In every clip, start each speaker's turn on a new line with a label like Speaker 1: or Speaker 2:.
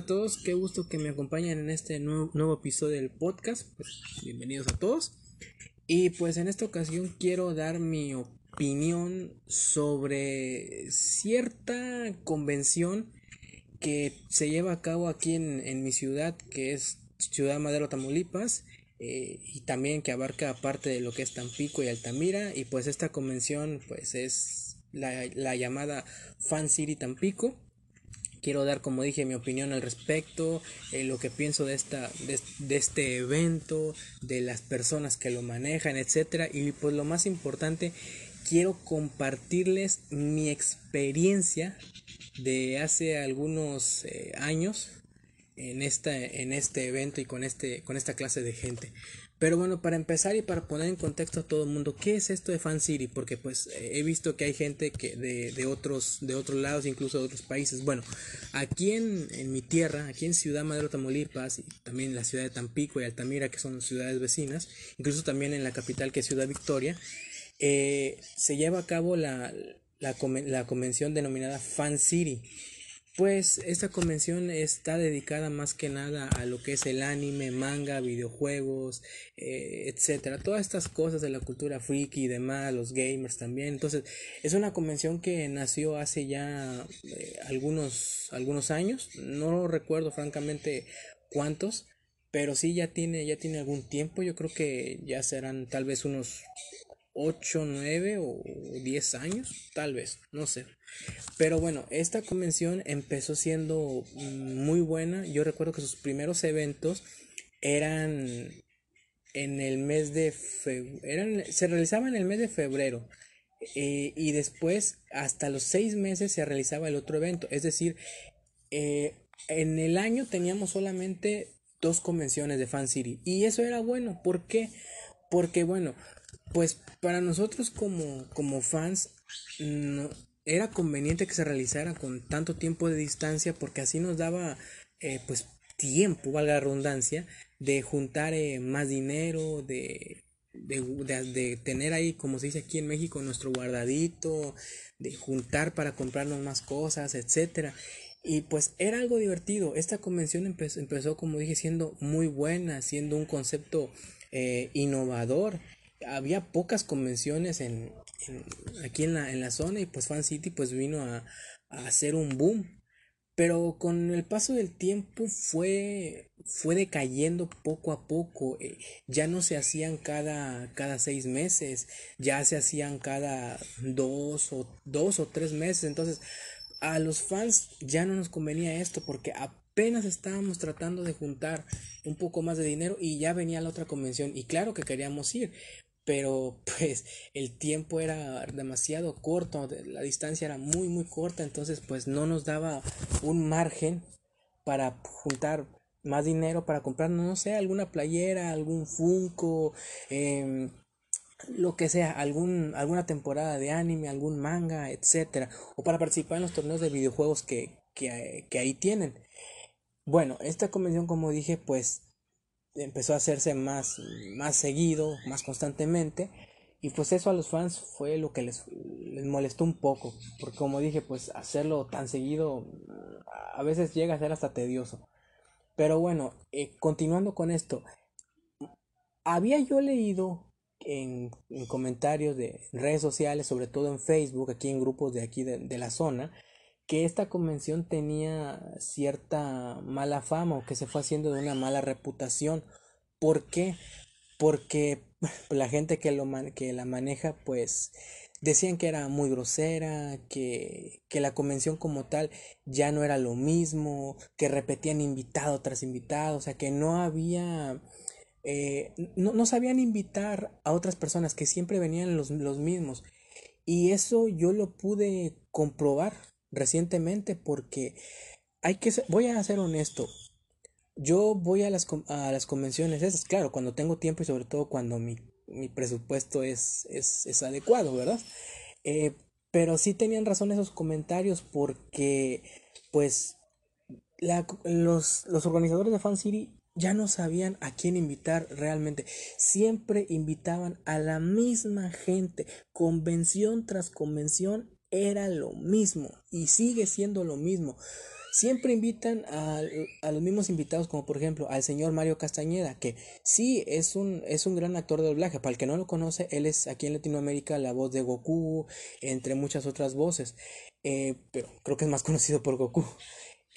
Speaker 1: A todos, qué gusto que me acompañen en este nuevo, episodio del podcast. Pues, bienvenidos a todos. Y pues en esta ocasión quiero dar mi opinión sobre cierta convención que se lleva a cabo aquí en, mi ciudad, que es Ciudad Madero, Tamaulipas. Eh, y también que abarca parte de lo que es Tampico y Altamira y pues esta convención pues es la, la llamada Fan City Tampico quiero dar, como dije, mi opinión al respecto, eh, lo que pienso de, esta, de, este evento, de las personas que lo manejan, etcétera. Y pues lo más importante, quiero compartirles mi experiencia de hace algunos eh, años en, esta, en este evento y con, este, con esta clase de gente. Pero bueno, para empezar y para poner en contexto a todo el mundo, ¿qué es esto de Fan City? Porque pues eh, he visto que hay gente que de, de, otros, de otros lados, incluso de otros países. Bueno, aquí en, en, mi tierra, aquí en Ciudad Madero, Tamaulipas, y también en la ciudad de Tampico y Altamira, que son ciudades vecinas, incluso también en la capital que es Ciudad Victoria, eh, se lleva a cabo la, la, la convención denominada Fan City. Pues esta convención está dedicada más que nada a lo que es el anime, manga, videojuegos, eh, etcétera, todas estas cosas de la cultura friki y demás, los gamers también. Entonces, es una convención que nació hace ya eh, algunos algunos años, no recuerdo francamente cuántos, pero sí ya tiene ya tiene algún tiempo, yo creo que ya serán tal vez unos 8, 9 o 10 años, tal vez, no sé. Pero bueno, esta convención empezó siendo muy buena. Yo recuerdo que sus primeros eventos eran en el mes de febrero, se realizaban en el mes de febrero. Eh, y después, hasta los seis meses, se realizaba el otro evento. Es decir, eh, en el año teníamos solamente dos convenciones de Fan City. Y eso era bueno. ¿Por qué? Porque, bueno, pues para nosotros como, como fans no, era conveniente que se realizara con tanto tiempo de distancia porque así nos daba eh, pues tiempo, valga la redundancia, de juntar eh, más dinero, de, de, de, tener ahí, como se dice aquí en México, nuestro guardadito, de juntar para comprarnos más cosas, etcétera. Y pues era algo divertido. Esta convención empezó, empezó como dije, siendo muy buena, siendo un concepto eh, innovador había pocas convenciones en, aquí en la, en la zona y pues Fan City pues vino a, hacer un boom. Pero con el paso del tiempo fue, fue decayendo poco a poco. Eh, ya no se hacían cada, cada seis meses, ya se hacían cada dos o, dos o tres meses. Entonces a los fans ya no nos convenía esto porque apenas estábamos tratando de juntar un poco más de dinero y ya venía la otra convención y claro que queríamos ir pero pues el tiempo era demasiado corto, la distancia era muy muy corta, entonces pues no nos daba un margen para juntar más dinero para comprar, no sé, alguna playera, algún Funko, em, lo que sea, algún, alguna temporada de anime, algún manga, etcétera, o para participar en los torneos de videojuegos que, que, que ahí tienen. Bueno, esta convención, como dije, pues empezó a hacerse más, más seguido, más constantemente. Y pues eso a los fans fue lo que les, les molestó un poco. Porque como dije, pues hacerlo tan seguido a veces llega a ser hasta tedioso. Pero bueno, eh, continuando con esto. Había yo leído en, en, comentarios de redes sociales, sobre todo en Facebook, aquí en grupos de aquí de la zona, que esta convención tenía cierta mala fama o que se fue haciendo de una mala reputación. ¿Por qué? Porque la gente que, lo que la maneja pues decían que era muy grosera, que, que la convención como tal ya no era lo mismo, que repetían invitado tras invitado, o sea que no había... Eh, no, no, sabían invitar a otras personas, que siempre venían los, los mismos. Y eso yo lo pude comprobar recientemente porque hay que voy a ser honesto yo voy a las, a las convenciones esas claro cuando tengo tiempo y sobre todo cuando mi, mi presupuesto es, es, es, adecuado verdad eh, pero sí tenían razón esos comentarios porque pues la, los, los organizadores de Fan City ya no sabían a quién invitar realmente. Siempre invitaban a la misma gente, convención tras convención, era lo mismo y sigue siendo lo mismo. Siempre invitan a, los mismos invitados, como por ejemplo al señor Mario Castañeda, que sí es un, es un gran actor de doblaje. Para el que no lo conoce, él es aquí en Latinoamérica la voz de Goku, entre muchas otras voces. Eh, pero creo que es más conocido por Goku.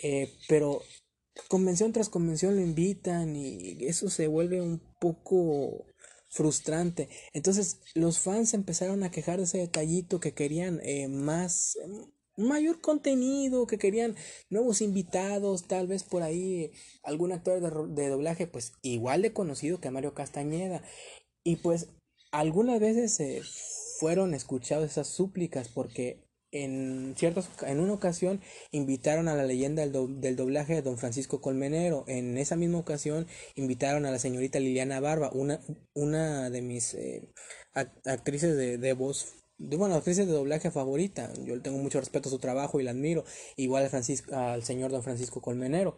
Speaker 1: Eh, pero convención tras convención lo invitan y eso se vuelve un poco frustrante. Entonces los fans empezaron a quejar de ese detallito que querían eh, más mayor contenido, que querían nuevos invitados, tal vez por ahí algún actor de, doblaje pues igual de conocido que Mario Castañeda. Y pues algunas veces se fueron escuchados esas súplicas porque en ciertas en una ocasión invitaron a la leyenda del, doblaje de Don Francisco Colmenero en esa misma ocasión invitaron a la señorita Liliana Barba una una de mis eh, actrices de, de voz de, bueno, actrices de doblaje favorita. Yo tengo mucho respeto a su trabajo y la admiro. Igual al, Francisco, al señor don Francisco Colmenero.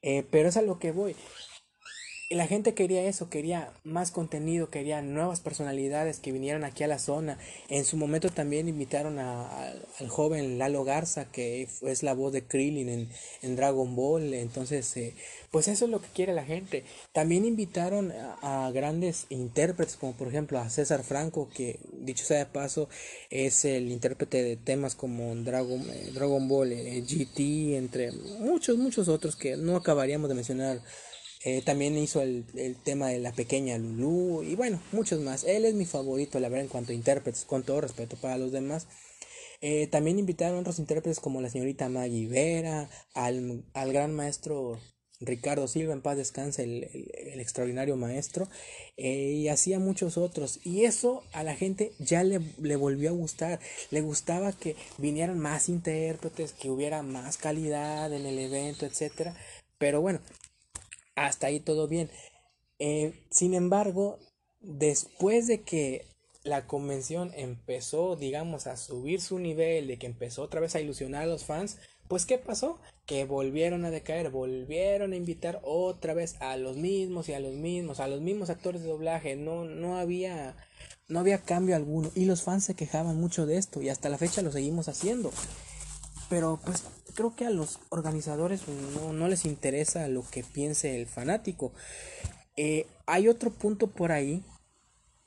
Speaker 1: Eh, pero es a lo que voy la gente quería eso, quería más contenido, quería nuevas personalidades que vinieran aquí a la zona. En su momento también invitaron a, al joven Lalo Garza, que es la voz de Krillin en, en Dragon Ball. Entonces, eh, pues eso es lo que quiere la gente. También invitaron a, grandes intérpretes, como por ejemplo a César Franco, que dicho sea de paso, es el intérprete de temas como Dragon, eh, Dragon Ball, eh, GT, entre muchos, muchos otros que no acabaríamos de mencionar eh, también hizo el, el, tema de la pequeña Lulu y bueno, muchos más. Él es mi favorito, la verdad, en cuanto a intérpretes, con todo respeto para los demás. Eh, también invitaron a otros intérpretes como la señorita Maggie Vera, al, al gran maestro Ricardo Silva, en paz descanse, el, el, extraordinario maestro, eh, y hacía muchos otros. Y eso a la gente ya le, le, volvió a gustar. Le gustaba que vinieran más intérpretes, que hubiera más calidad en el evento, etcétera. Pero bueno, hasta ahí todo bien. Eh, sin embargo, después de que la convención empezó, digamos, a subir su nivel, de que empezó otra vez a ilusionar a los fans, pues ¿qué pasó? Que volvieron a decaer, volvieron a invitar otra vez a los mismos y a los mismos, a los mismos actores de doblaje, no, no había, no había cambio alguno y los fans se quejaban mucho de esto y hasta la fecha lo seguimos haciendo. Pero pues creo que a los organizadores no, les interesa lo que piense el fanático. Eh, hay otro punto por ahí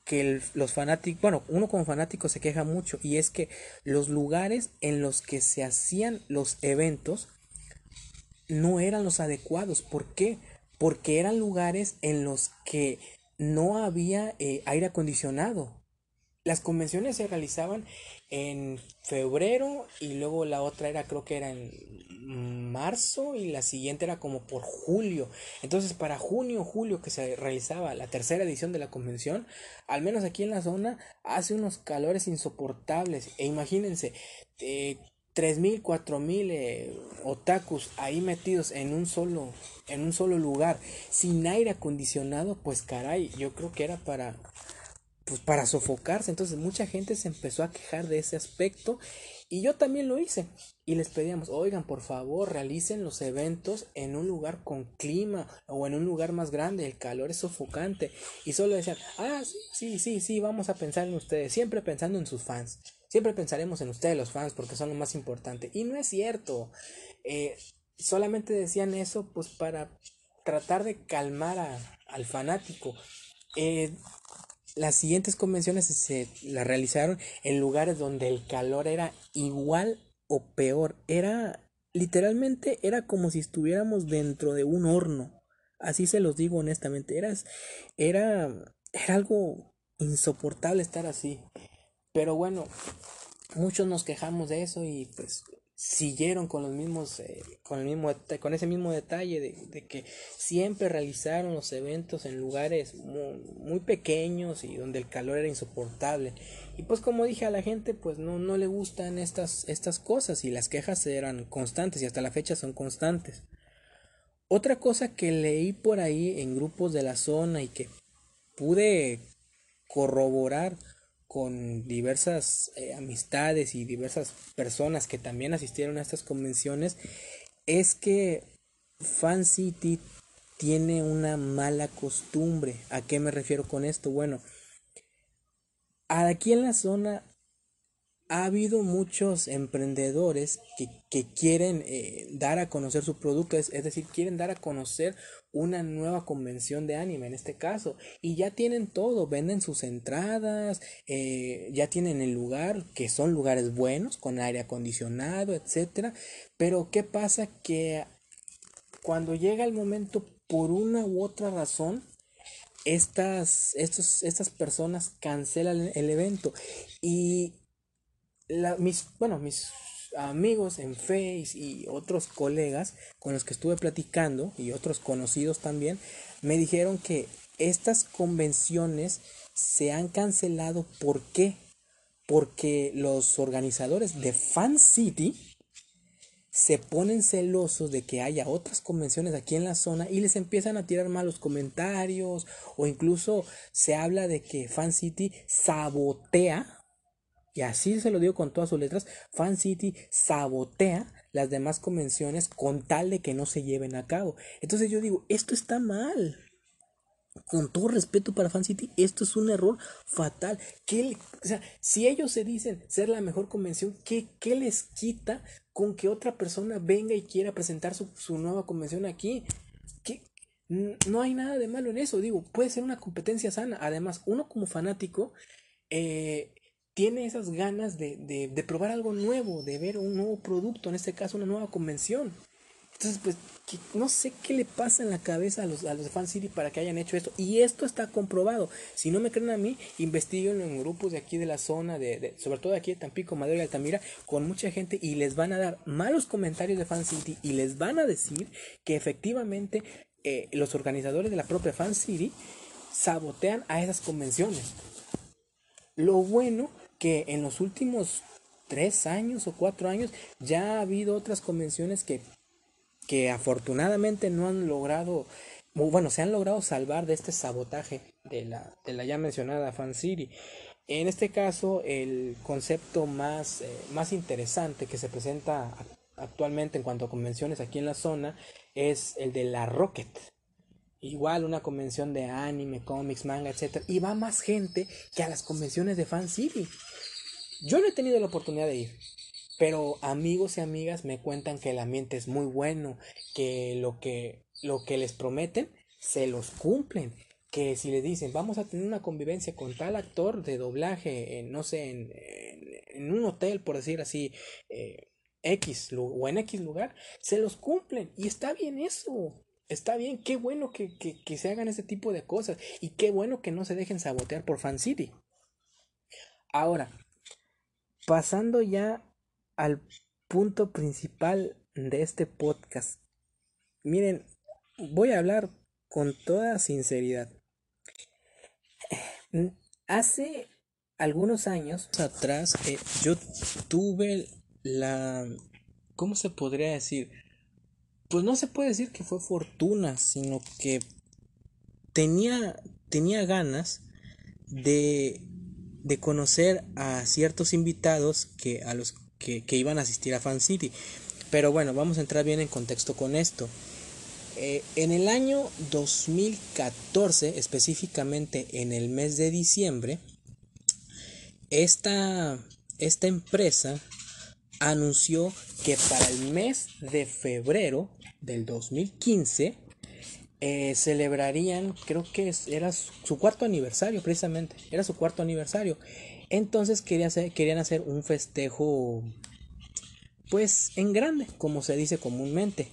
Speaker 1: que los fanáticos, bueno, uno como fanático se queja mucho y es que los lugares en los que se hacían los eventos no eran los adecuados. ¿Por qué? Porque eran lugares en los que no había eh, aire acondicionado. Las convenciones se realizaban en febrero y luego la otra era creo que era en marzo y la siguiente era como por julio. Entonces para junio, julio que se realizaba la tercera edición de la convención, al menos aquí en la zona hace unos calores insoportables e imagínense eh, tres mil, cuatro mil eh, otakus ahí metidos en un solo en un solo lugar sin aire acondicionado, pues caray, yo creo que era para pues para sofocarse. Entonces mucha gente se empezó a quejar de ese aspecto y yo también lo hice. Y les pedíamos, oigan, por favor, realicen los eventos en un lugar con clima o en un lugar más grande. El calor es sofocante. Y solo decían, ah, sí, sí, sí, sí, vamos a pensar en ustedes. Siempre pensando en sus fans. Siempre pensaremos en ustedes los fans porque son lo más importante. Y no es cierto. Eh, solamente decían eso pues para tratar de calmar a, al fanático. Eh, las siguientes convenciones se las realizaron en lugares donde el calor era igual o peor. Era literalmente era como si estuviéramos dentro de un horno. Así se los digo honestamente. Era, era, era algo insoportable estar así. Pero bueno, muchos nos quejamos de eso y pues siguieron con los mismos eh, con el mismo con ese mismo detalle de, que siempre realizaron los eventos en lugares muy, pequeños y donde el calor era insoportable. Y pues como dije a la gente pues no no le gustan estas estas cosas y las quejas eran constantes y hasta la fecha son constantes. Otra cosa que leí por ahí en grupos de la zona y que pude corroborar con diversas eh, amistades y diversas personas que también asistieron a estas convenciones es que Fan City tiene una mala costumbre. ¿A qué me refiero con esto? Bueno, aquí en la zona ha habido muchos emprendedores que, que quieren eh, dar a conocer su producto, es, decir, quieren dar a conocer una nueva convención de anime en este caso, y ya tienen todo, venden sus entradas, eh, ya tienen el lugar, que son lugares buenos, con aire acondicionado, etcétera, pero ¿qué pasa? Que cuando llega el momento, por una u otra razón, estas, estos, estas personas cancelan el evento. Y mis, bueno, mis amigos en Face y otros colegas con los que estuve platicando y otros conocidos también me dijeron que estas convenciones se han cancelado. ¿Por qué? Porque los organizadores de Fan City se ponen celosos de que haya otras convenciones aquí en la zona y les empiezan a tirar malos comentarios o incluso se habla de que Fan City sabotea y así se lo digo con todas sus letras, Fan City sabotea las demás convenciones con tal de que no se lleven a cabo. Entonces yo digo, esto está mal. Con todo respeto para Fan City, esto es un error fatal. ¿Qué, o sea, si ellos se dicen ser la mejor convención, ¿qué, ¿qué, les quita con que otra persona venga y quiera presentar su, su nueva convención aquí? No hay nada de malo en eso, digo, puede ser una competencia sana. Además, uno como fanático, eh, tiene esas ganas de, de, probar algo nuevo, de ver un nuevo producto, en este caso una nueva convención. Entonces, pues, no sé qué le pasa en la cabeza a los, a los de Fan City para que hayan hecho esto. Y esto está comprobado. Si no me creen a mí, investiguen en grupos de aquí de la zona, de, sobre todo aquí de Tampico, Madero y Altamira, con mucha gente y les van a dar malos comentarios de Fan City y les van a decir que efectivamente eh, los organizadores de la propia Fan City sabotean a esas convenciones. Lo bueno que en los últimos tres años o cuatro años ya ha habido otras convenciones que, que afortunadamente no han logrado, bueno, se han logrado salvar de este sabotaje de la, de la ya mencionada Fan City. En este caso, el concepto más, eh, más interesante que se presenta actualmente en cuanto a convenciones aquí en la zona es el de la Rocket. Igual una convención de anime, cómics, manga, etc. Y va más gente que a las convenciones de Fan City. Yo no he tenido la oportunidad de ir. Pero amigos y amigas me cuentan que el ambiente es muy bueno, que lo que, lo que les prometen se los cumplen. Que si les dicen vamos a tener una convivencia con tal actor de doblaje, en, no sé, en, un hotel, por decir así, eh, X o en X lugar, se los cumplen. Y está bien eso. Está bien, qué bueno que, se hagan ese tipo de cosas y qué bueno que no se dejen sabotear por Fan City. Ahora, pasando ya al punto principal de este podcast. Miren, voy a hablar con toda sinceridad. Hace algunos años atrás eh, yo tuve la... ¿Cómo se podría decir? pues no se puede decir que fue fortuna, sino que tenía, tenía ganas de, de conocer a ciertos invitados que, a los que, iban a asistir a Fan City. Pero bueno, vamos a entrar bien en contexto con esto. Eh, en el año 2014, específicamente en el mes de diciembre, esta, esta empresa anunció que para el mes de febrero del 2015 eh, celebrarían, creo que era su cuarto aniversario precisamente, era su cuarto aniversario. Entonces querían hacer, querían hacer un festejo pues en grande, como se dice comúnmente.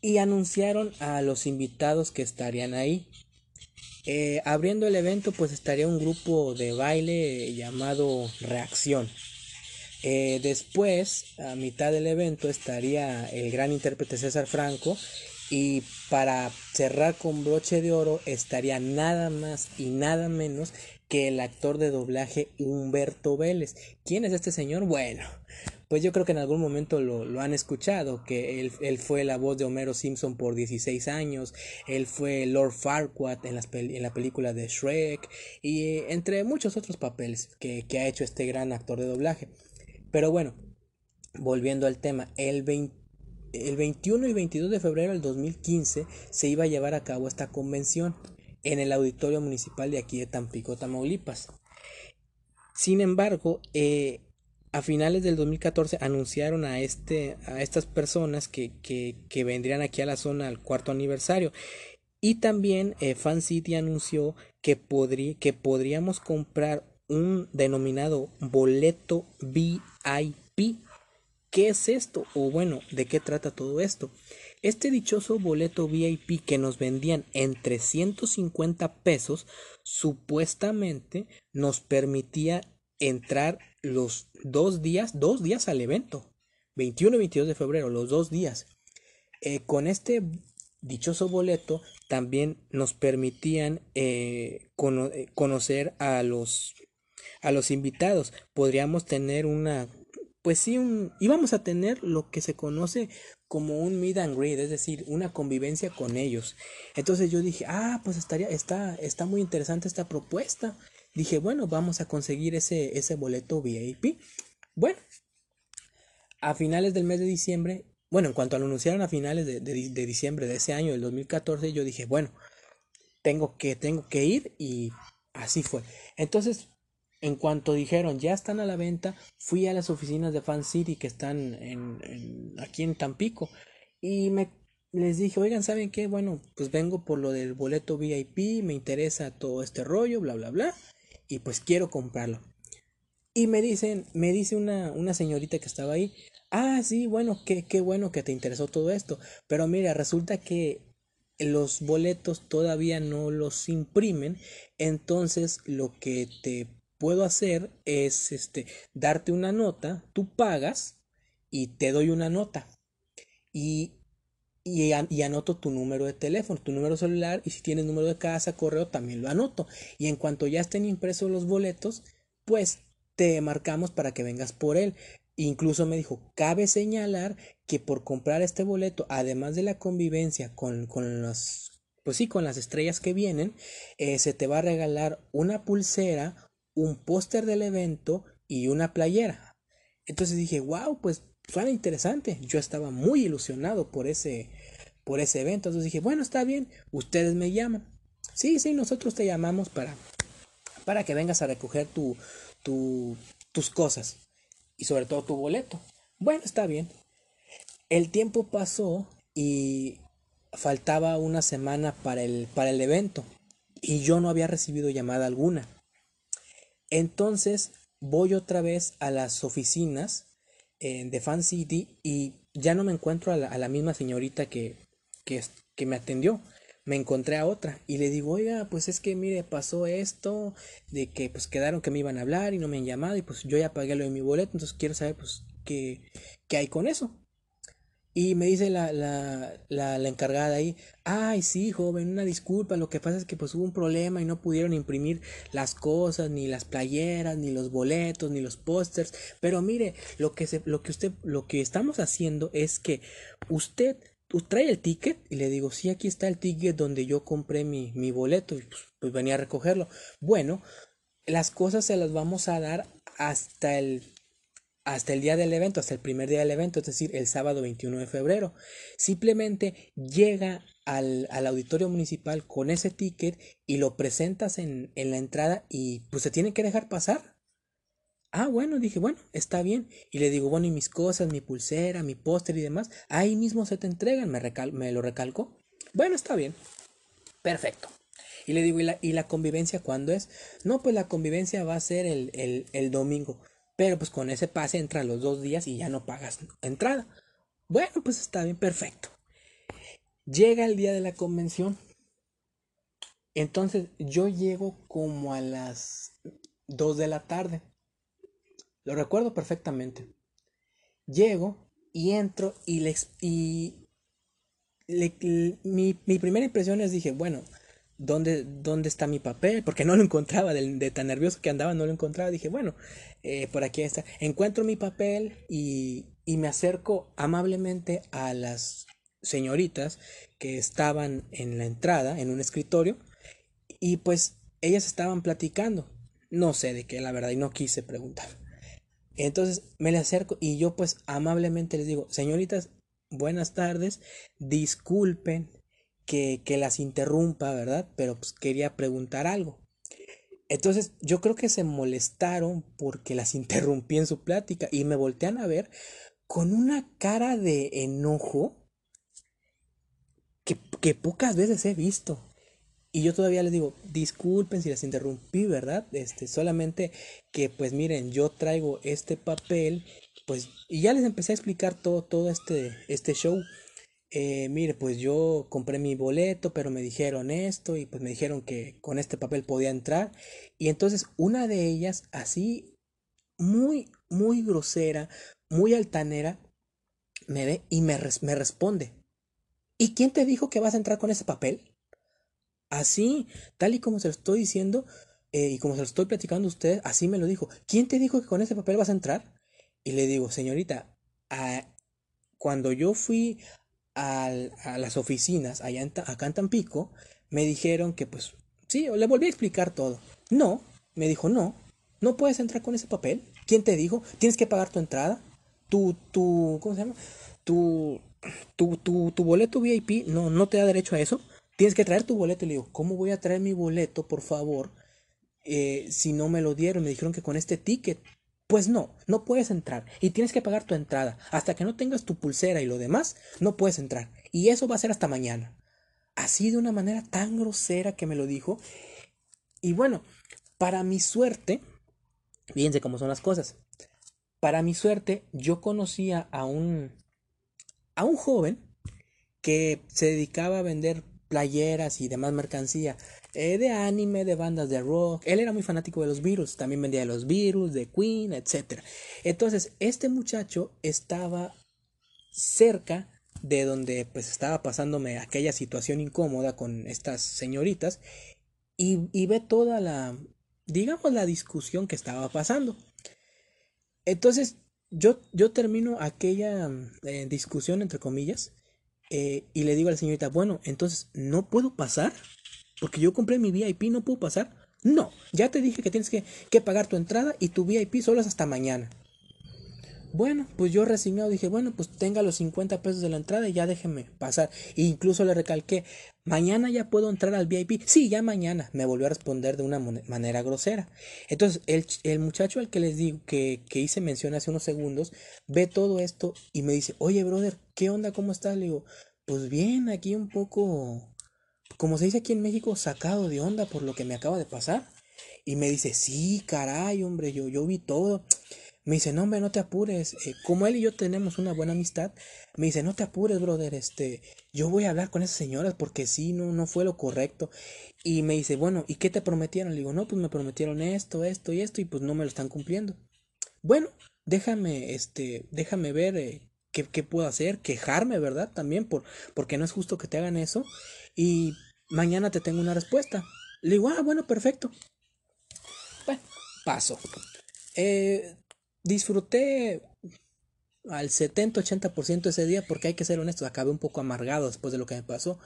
Speaker 1: Y anunciaron a los invitados que estarían ahí. Eh, abriendo el evento pues estaría un grupo de baile llamado Reacción. Eh, después, a mitad del evento, estaría el gran intérprete César Franco. Y para cerrar con broche de oro, estaría nada más y nada menos que el actor de doblaje Humberto Vélez. ¿Quién es este señor? Bueno, pues yo creo que en algún momento lo, han escuchado, que él, fue la voz de Homero Simpson por 16 años, él fue Lord Farquaad en, en la película de Shrek, y eh, entre muchos otros papeles que ha hecho este gran actor de doblaje. Pero bueno, volviendo al tema, el, el 21 y 22 de febrero del 2015 se iba a llevar a cabo esta convención en el auditorio municipal de aquí de Tampico, Tamaulipas. Sin embargo, eh, a finales del 2014 anunciaron a, este, a estas personas que, que, vendrían aquí a la zona al cuarto aniversario. Y también eh, Fan City anunció que, que podríamos comprar un denominado boleto VIP. ¿Qué es esto? O bueno, ¿de qué trata todo esto? Este dichoso boleto VIP que nos vendían en 350 pesos supuestamente nos permitía entrar los dos días, dos días al evento, 21 y 22 de febrero, los dos días. Eh, con este dichoso boleto también nos permitían eh, eh, conocer a los, a los invitados. Podríamos tener una, pues sí, íbamos a tener lo que se conoce como un meet and greet, es decir, una convivencia con ellos. Entonces yo dije, ah, pues estaría, está, está muy interesante esta propuesta dije, bueno, vamos a conseguir ese, ese boleto VIP. Bueno, a finales del mes de diciembre, bueno, en cuanto lo anunciaron a finales de, diciembre de ese año, del 2014, yo dije, bueno, tengo que, tengo que ir y así fue. Entonces, en cuanto dijeron, ya están a la venta, fui a las oficinas de Fan City que están en, aquí en Tampico y me les dije, oigan, ¿saben qué? Bueno, pues vengo por lo del boleto VIP, me interesa todo este rollo, bla, bla, bla y pues quiero comprarlo. Y me dicen, me dice una, una señorita que estaba ahí, ah, sí, bueno, qué, qué bueno que te interesó todo esto, pero mira, resulta que los boletos todavía no los imprimen, entonces lo que te puedo hacer es este darte una nota, tú pagas y te doy una nota. Y y, anoto tu número de teléfono, tu número celular y si tienes número de casa, correo, también lo anoto. Y en cuanto ya estén impresos los boletos, pues te marcamos para que vengas por él. Incluso me dijo, cabe señalar que por comprar este boleto, además de la convivencia con, con pues sí, con las estrellas que vienen, eh, se te va a regalar una pulsera, un póster del evento y una playera. Entonces dije, wow, pues suena interesante. Yo estaba muy ilusionado por ese, por ese evento. Entonces dije, bueno, está bien, ustedes me llaman. Sí, sí, nosotros te llamamos para, para que vengas a recoger tu, tu, tus cosas y sobre todo tu boleto. Bueno, está bien. El tiempo pasó y faltaba una semana para el, para el evento y yo no había recibido llamada alguna. Entonces voy otra vez a las oficinas de Fan City y ya no me encuentro a la, misma señorita que, que, que, me atendió. Me encontré a otra y le digo, oiga, pues es que mire, pasó esto, de que pues quedaron que me iban a hablar y no me han llamado y pues yo ya pagué lo de mi boleto, entonces quiero saber pues qué, qué hay con eso. Y me dice la, la, la, encargada ahí, ay sí, joven, una disculpa, lo que pasa es que pues hubo un problema y no pudieron imprimir las cosas, ni las playeras, ni los boletos, ni los pósters, pero mire, lo que, se, lo que usted, lo que estamos haciendo es que usted trae el ticket y le digo, sí, aquí está el ticket donde yo compré mi, mi boleto y pues, pues venía a recogerlo. Bueno, las cosas se las vamos a dar hasta el hasta el día del evento, hasta el primer día del evento, es decir, el sábado 21 de febrero. Simplemente llega al, auditorio municipal con ese ticket y lo presentas en, en, la entrada y pues se tiene que dejar pasar. Ah, bueno, dije, bueno, está bien. Y le digo, bueno, y mis cosas, mi pulsera, mi póster y demás, ahí mismo se te entregan, me, me lo recalco. Bueno, está bien. Perfecto. Y le digo, ¿y la, y la convivencia cuándo es? No, pues la convivencia va a ser el, el, el domingo. Pero pues con ese pase entran los dos días y ya no pagas entrada. Bueno, pues está bien, perfecto. Llega el día de la convención. Entonces yo llego como a las 2 de la tarde. Lo recuerdo perfectamente. Llego y entro y, les, y mi, mi primera impresión es dije, bueno, ¿dónde, dónde está mi papel? Porque no lo encontraba, de, tan nervioso que andaba, no lo encontraba. Dije, bueno, eh, por aquí está. Encuentro mi papel y, y me acerco amablemente a las señoritas que estaban en la entrada, en un escritorio, y pues ellas estaban platicando. No sé de qué, la verdad, y no quise preguntar. Entonces me le acerco y yo pues amablemente les digo, señoritas, buenas tardes, disculpen que, las interrumpa, ¿verdad? Pero pues quería preguntar algo. Entonces yo creo que se molestaron porque las interrumpí en su plática y me voltean a ver con una cara de enojo que, que pocas veces he visto. Y yo todavía les digo, disculpen si las interrumpí, ¿verdad? Este, solamente que pues miren, yo traigo este papel, pues, y ya les empecé a explicar todo, todo este, este show. Eh, mire, pues yo compré mi boleto, pero me dijeron esto y pues me dijeron que con este papel podía entrar. Y entonces una de ellas, así, muy, muy grosera, muy altanera, me ve y me, me responde. ¿Y quién te dijo que vas a entrar con ese papel? Así, tal y como se lo estoy diciendo eh, y como se lo estoy platicando a ustedes, así me lo dijo. ¿Quién te dijo que con ese papel vas a entrar? Y le digo, señorita, cuando yo fui a las oficinas allá en, acá en Tampico, me dijeron que pues, sí, le volví a explicar todo. No, me dijo, no, no puedes entrar con ese papel. ¿Quién te dijo? Tienes que pagar tu entrada. Tu, tu, ¿cómo se llama? Tu, tu, tu, tu boleto VIP no, no te da derecho a eso. Tienes que traer tu boleto. Y le digo, ¿cómo voy a traer mi boleto, por favor? Eh, si no me lo dieron, me dijeron que con este ticket. Pues no, no puedes entrar. Y tienes que pagar tu entrada. Hasta que no tengas tu pulsera y lo demás, no puedes entrar. Y eso va a ser hasta mañana. Así de una manera tan grosera que me lo dijo. Y bueno, para mi suerte, fíjense cómo son las cosas. Para mi suerte, yo conocía a un, a un joven que se dedicaba a vender playeras y demás mercancía eh, de anime, de bandas de rock. Él era muy fanático de los virus, también vendía de los virus, de Queen, etc. Entonces, este muchacho estaba cerca de donde pues estaba pasándome aquella situación incómoda con estas señoritas y, y ve toda la, digamos, la discusión que estaba pasando. Entonces, yo, yo termino aquella eh, discusión, entre comillas, eh, y le digo a la señorita, bueno, entonces, ¿no puedo pasar? Porque yo compré mi VIP, ¿no puedo pasar? No, ya te dije que tienes que, que pagar tu entrada y tu VIP solo es hasta mañana. Bueno, pues yo resignado dije, bueno, pues tenga los 50 pesos de la entrada y ya déjeme pasar. E incluso le recalqué, mañana ya puedo entrar al VIP. Sí, ya mañana. Me volvió a responder de una manera grosera. Entonces, el, el muchacho al que les digo que, que, hice mención hace unos segundos, ve todo esto y me dice, oye, brother, ¿qué onda? ¿Cómo estás? Le digo, pues bien, aquí un poco, como se dice aquí en México, sacado de onda por lo que me acaba de pasar. Y me dice, sí, caray, hombre, yo, yo vi todo. Me dice, no, hombre, no te apures. Eh, como él y yo tenemos una buena amistad, me dice, no te apures, brother. Este, yo voy a hablar con esas señoras porque sí, no, no fue lo correcto. Y me dice, bueno, ¿y qué te prometieron? Le digo, no, pues me prometieron esto, esto y esto, y pues no me lo están cumpliendo. Bueno, déjame, este, déjame ver eh, qué, puedo hacer, quejarme, ¿verdad? También, por, porque no es justo que te hagan eso. Y mañana te tengo una respuesta. Le digo, ah, bueno, perfecto. Bueno, paso. Eh, disfruté al 70-80% ese día porque hay que ser honestos, acabé un poco amargado después de lo que me pasó.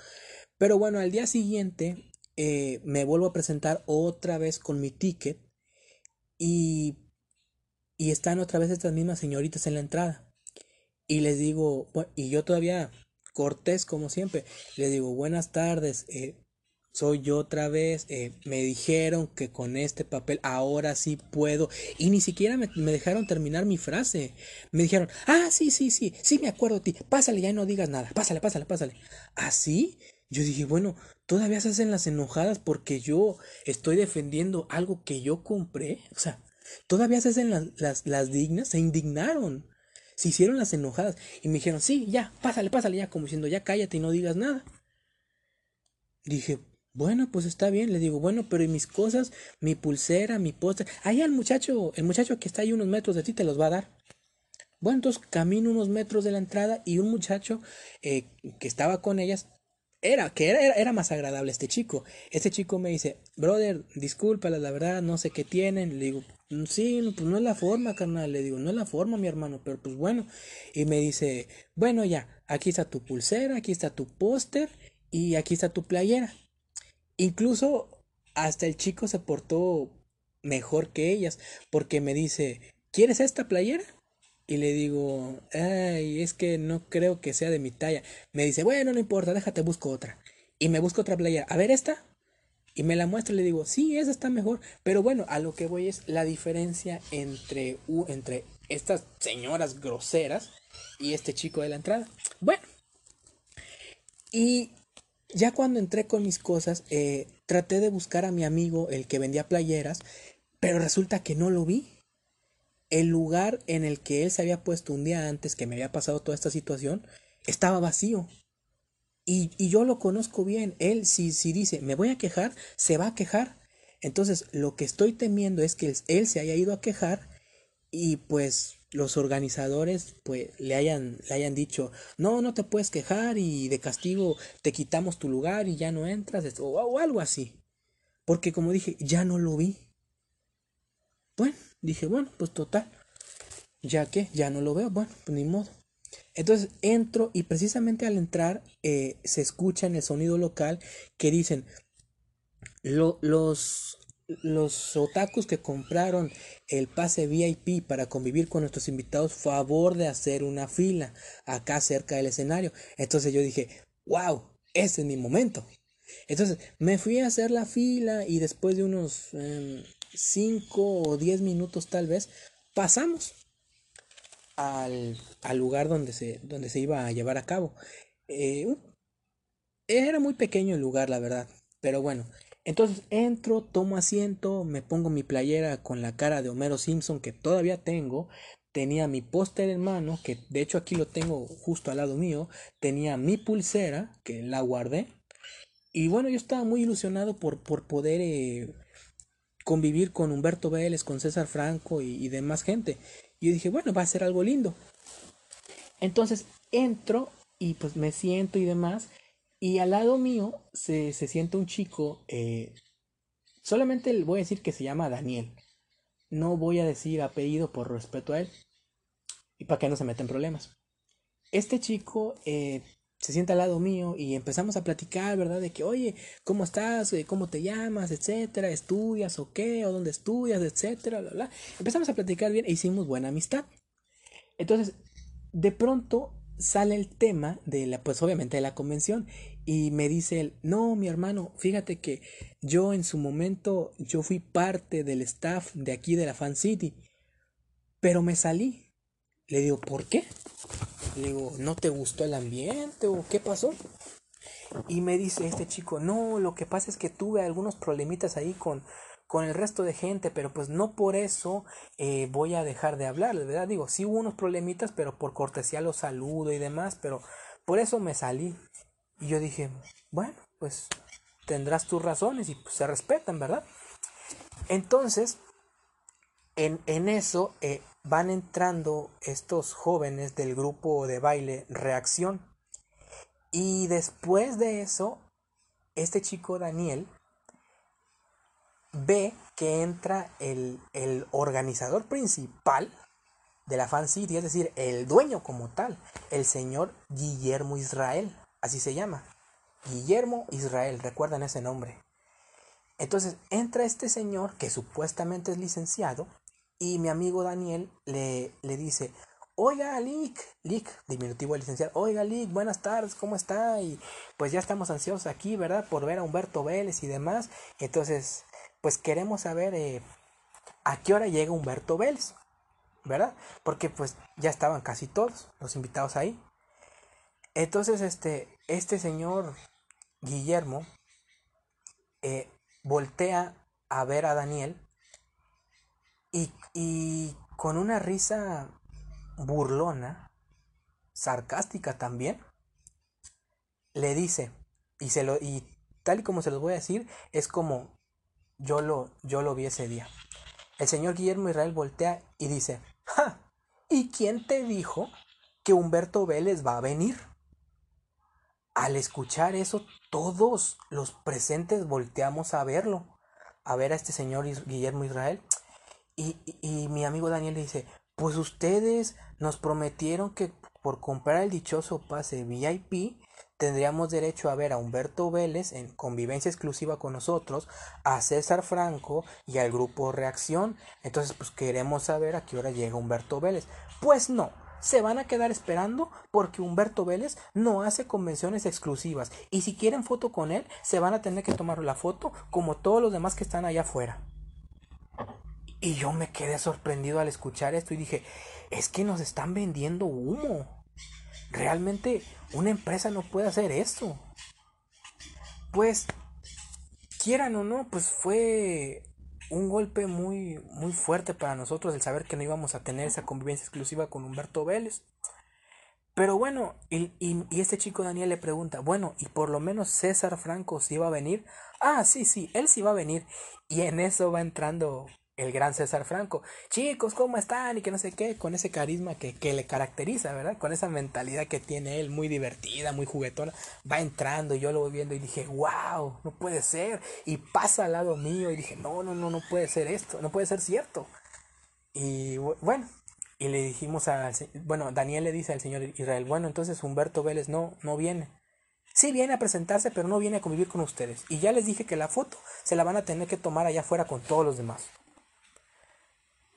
Speaker 1: Pero bueno, al día siguiente eh, me vuelvo a presentar otra vez con mi ticket y, y están otra vez estas mismas señoritas en la entrada. Y les digo, y yo todavía cortés como siempre, les digo, buenas tardes, eh, soy yo otra vez, eh, me dijeron que con este papel ahora sí puedo y ni siquiera me, dejaron terminar mi frase. Me dijeron, ah, sí, sí, sí, sí me acuerdo de ti, pásale ya no digas nada, pásale, pásale, pásale. ¿Así? ¿Ah, yo dije, bueno, todavía se hacen las enojadas porque yo estoy defendiendo algo que yo compré. O sea, todavía se hacen las, las, las dignas, se indignaron. Se hicieron las enojadas y me dijeron, sí, ya, pásale, pásale ya, como diciendo, ya cállate y no digas nada. Dije, bueno, pues está bien, le digo, bueno, pero ¿y mis cosas? Mi pulsera, mi póster. Ahí el muchacho, el muchacho que está ahí unos metros de ti te los va a dar. Bueno, entonces camino unos metros de la entrada y un muchacho eh, que estaba con ellas, era, que era, era, más agradable este chico. Este chico me dice, brother, discúlpala, la verdad, no sé qué tienen. Le digo, mm, sí, pues no es la forma, carnal. Le digo, no es la forma, mi hermano, pero pues bueno. Y me dice, bueno, ya, aquí está tu pulsera, aquí está tu póster y aquí está tu playera. Incluso hasta el chico se portó mejor que ellas, porque me dice, ¿quieres esta playera? Y le digo, ay, es que no creo que sea de mi talla. Me dice, bueno, no importa, déjate, busco otra. Y me busco otra playera. A ver esta. Y me la muestra y le digo, sí, esa está mejor. Pero bueno, a lo que voy es la diferencia entre, entre estas señoras groseras y este chico de la entrada. Bueno, y ya cuando entré con mis cosas, eh, traté de buscar a mi amigo, el que vendía playeras, pero resulta que no lo vi. El lugar en el que él se había puesto un día antes que me había pasado toda esta situación estaba vacío. Y, y yo lo conozco bien. Él, si, si dice, me voy a quejar, se va a quejar. Entonces, lo que estoy temiendo es que él se haya ido a quejar y pues los organizadores pues le hayan, le hayan dicho, no, no te puedes quejar y de castigo te quitamos tu lugar y ya no entras, o, o algo así. Porque como dije, ya no lo vi. Bueno, dije, bueno, pues total. Ya que ya no lo veo, bueno, pues ni modo. Entonces entro y precisamente al entrar eh, se escucha en el sonido local que dicen, los los otakus que compraron el pase VIP para convivir con nuestros invitados, favor de hacer una fila acá cerca del escenario. Entonces yo dije, wow, ese es mi momento. Entonces me fui a hacer la fila y después de unos 5 em, o 10 minutos tal vez, pasamos al, lugar donde se, donde se iba a llevar a cabo. Eh, era muy pequeño el lugar, la verdad. Pero bueno, entonces entro, tomo asiento, me pongo mi playera con la cara de Homero Simpson que todavía tengo. Tenía mi póster en mano, que de hecho aquí lo tengo justo al lado mío. Tenía mi pulsera, que la guardé. Y bueno, yo estaba muy ilusionado por, por poder eh, convivir con Humberto Vélez, con César Franco y, demás gente. Y yo dije, bueno, va a ser algo lindo. Entonces entro y pues me siento y demás. Y al lado mío se, se siente un chico, eh, solamente le voy a decir que se llama Daniel. No voy a decir apellido por respeto a él y para que no se metan problemas. Este chico eh, se sienta al lado mío y empezamos a platicar, ¿verdad? De que, oye, ¿cómo estás? Eh, ¿Cómo te llamas? Etcétera, ¿estudias o qué? ¿O dónde estudias? Etcétera, bla, bla. Empezamos a platicar bien e hicimos buena amistad. Entonces, de pronto sale el tema de la, pues obviamente de la convención y me dice él, no, mi hermano, fíjate que yo en su momento, yo fui parte del staff de aquí de la Fan City, pero me salí. Le digo, ¿por qué? Le digo, ¿no te gustó el ambiente o qué pasó? Y me dice este chico, no, lo que pasa es que tuve algunos problemitas ahí con, con el resto de gente, pero pues no por eso eh, voy a dejar de hablar, ¿verdad? Digo, sí hubo unos problemitas, pero por cortesía los saludo y demás, pero por eso me salí. Y yo dije, bueno, pues tendrás tus razones y pues, se respetan, ¿verdad? Entonces, en, en eso eh, van entrando estos jóvenes del grupo de baile Reacción. Y después de eso, este chico Daniel ve que entra el, organizador principal de la Fan City, es decir, el dueño como tal, el señor Guillermo Israel, así se llama. Guillermo Israel, recuerdan ese nombre. Entonces entra este señor que supuestamente es licenciado y mi amigo Daniel le, le dice, oiga Lick, Lick, diminutivo de licenciado, oiga Lick, buenas tardes, ¿cómo está? Y pues ya estamos ansiosos aquí, ¿verdad? Por ver a Humberto Vélez y demás. Entonces pues queremos saber eh, a qué hora llega Humberto Vélez, ¿verdad? Porque pues ya estaban casi todos los invitados ahí. Entonces, este, este señor Guillermo eh, voltea a ver a Daniel y, y con una risa burlona, sarcástica también, le dice, y, se lo, y tal y como se los voy a decir, es como yo lo, yo lo vi ese día. El señor Guillermo Israel voltea y dice, ¡Ja! ¿Y quién te dijo que Humberto Vélez va a venir? Al escuchar eso, todos los presentes volteamos a verlo, a ver a este señor Guillermo Israel. Y, mi amigo Daniel le dice, pues ustedes nos prometieron que por comprar el dichoso pase VIP tendríamos derecho a ver a Humberto Vélez en convivencia exclusiva con nosotros, a César Franco y al grupo Reacción. Entonces, pues queremos saber a qué hora llega Humberto Vélez. Pues no, se van a quedar esperando porque Humberto Vélez no hace convenciones exclusivas. Y si quieren foto con él, se van a tener que tomar la foto como todos los demás que están allá afuera. Y yo me quedé sorprendido al escuchar esto y dije, es que nos están vendiendo humo. Realmente una empresa no puede hacer esto. Pues, quieran o no, pues fue un golpe muy, muy fuerte para nosotros el saber que no íbamos a tener esa convivencia exclusiva con Humberto Vélez. Pero bueno, y, y, este chico Daniel le pregunta, bueno, ¿y por lo menos César Franco sí va a venir? Ah, sí, sí, él sí va a venir. Y en eso va entrando el gran César Franco. Chicos, ¿cómo están? Y que no sé qué, con ese carisma que, que, le caracteriza, ¿verdad? Con esa mentalidad que tiene él, muy divertida, muy juguetona. Va entrando y yo lo voy viendo y dije, wow, no puede ser. Y pasa al lado mío y dije, no, no, no, no puede ser esto, no puede ser cierto. Y bueno, y le dijimos a, bueno, Daniel le dice al señor Israel, bueno, entonces Humberto Vélez no, no viene. Sí viene a presentarse, pero no viene a convivir con ustedes. Y ya les dije que la foto se la van a tener que tomar allá afuera con todos los demás.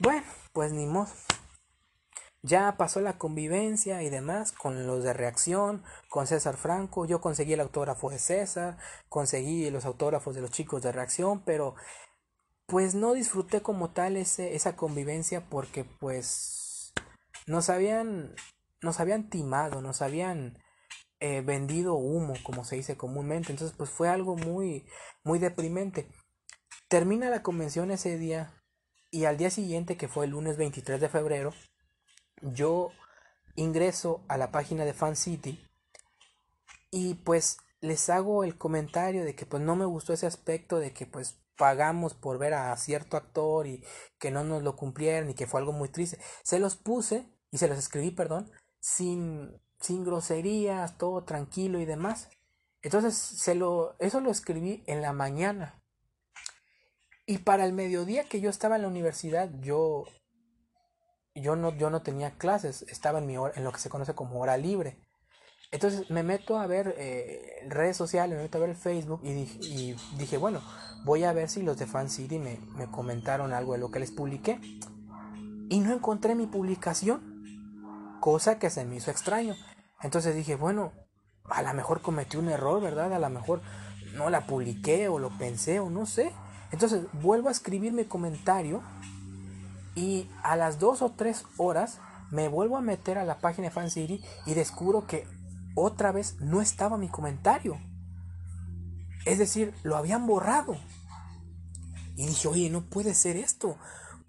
Speaker 1: Bueno, pues ni modo. Ya pasó la convivencia y demás con los de reacción, con César Franco. Yo conseguí el autógrafo de César, conseguí los autógrafos de los chicos de reacción, pero pues no disfruté como tal ese, esa convivencia porque pues nos habían, nos habían timado, nos habían eh, vendido humo, como se dice comúnmente. Entonces pues fue algo muy, muy deprimente. Termina la convención ese día y al día siguiente, que fue el lunes 23 de febrero, yo ingreso a la página de Fan City y pues les hago el comentario de que pues no me gustó ese aspecto de que pues pagamos por ver a cierto actor y que no nos lo cumplieron y que fue algo muy triste. Se los puse y se los escribí, perdón, sin, sin groserías, todo tranquilo y demás. Entonces se lo, eso lo escribí en la mañana. Y para el mediodía que yo estaba en la universidad, yo, yo, no, yo no tenía clases, estaba en, mi hora, en lo que se conoce como hora libre. Entonces me meto a ver eh, redes sociales, me meto a ver Facebook y dije, y dije, bueno, voy a ver si los de Fan City me, me comentaron algo de lo que les publiqué. Y no encontré mi publicación, cosa que se me hizo extraño. Entonces dije, bueno, a lo mejor cometí un error, ¿verdad? A lo mejor no la publiqué o lo pensé o no sé. Entonces vuelvo a escribir mi comentario y a las dos o tres horas me vuelvo a meter a la página de FanCity y descubro que otra vez no estaba mi comentario. Es decir, lo habían borrado. Y dije, oye, no puede ser esto.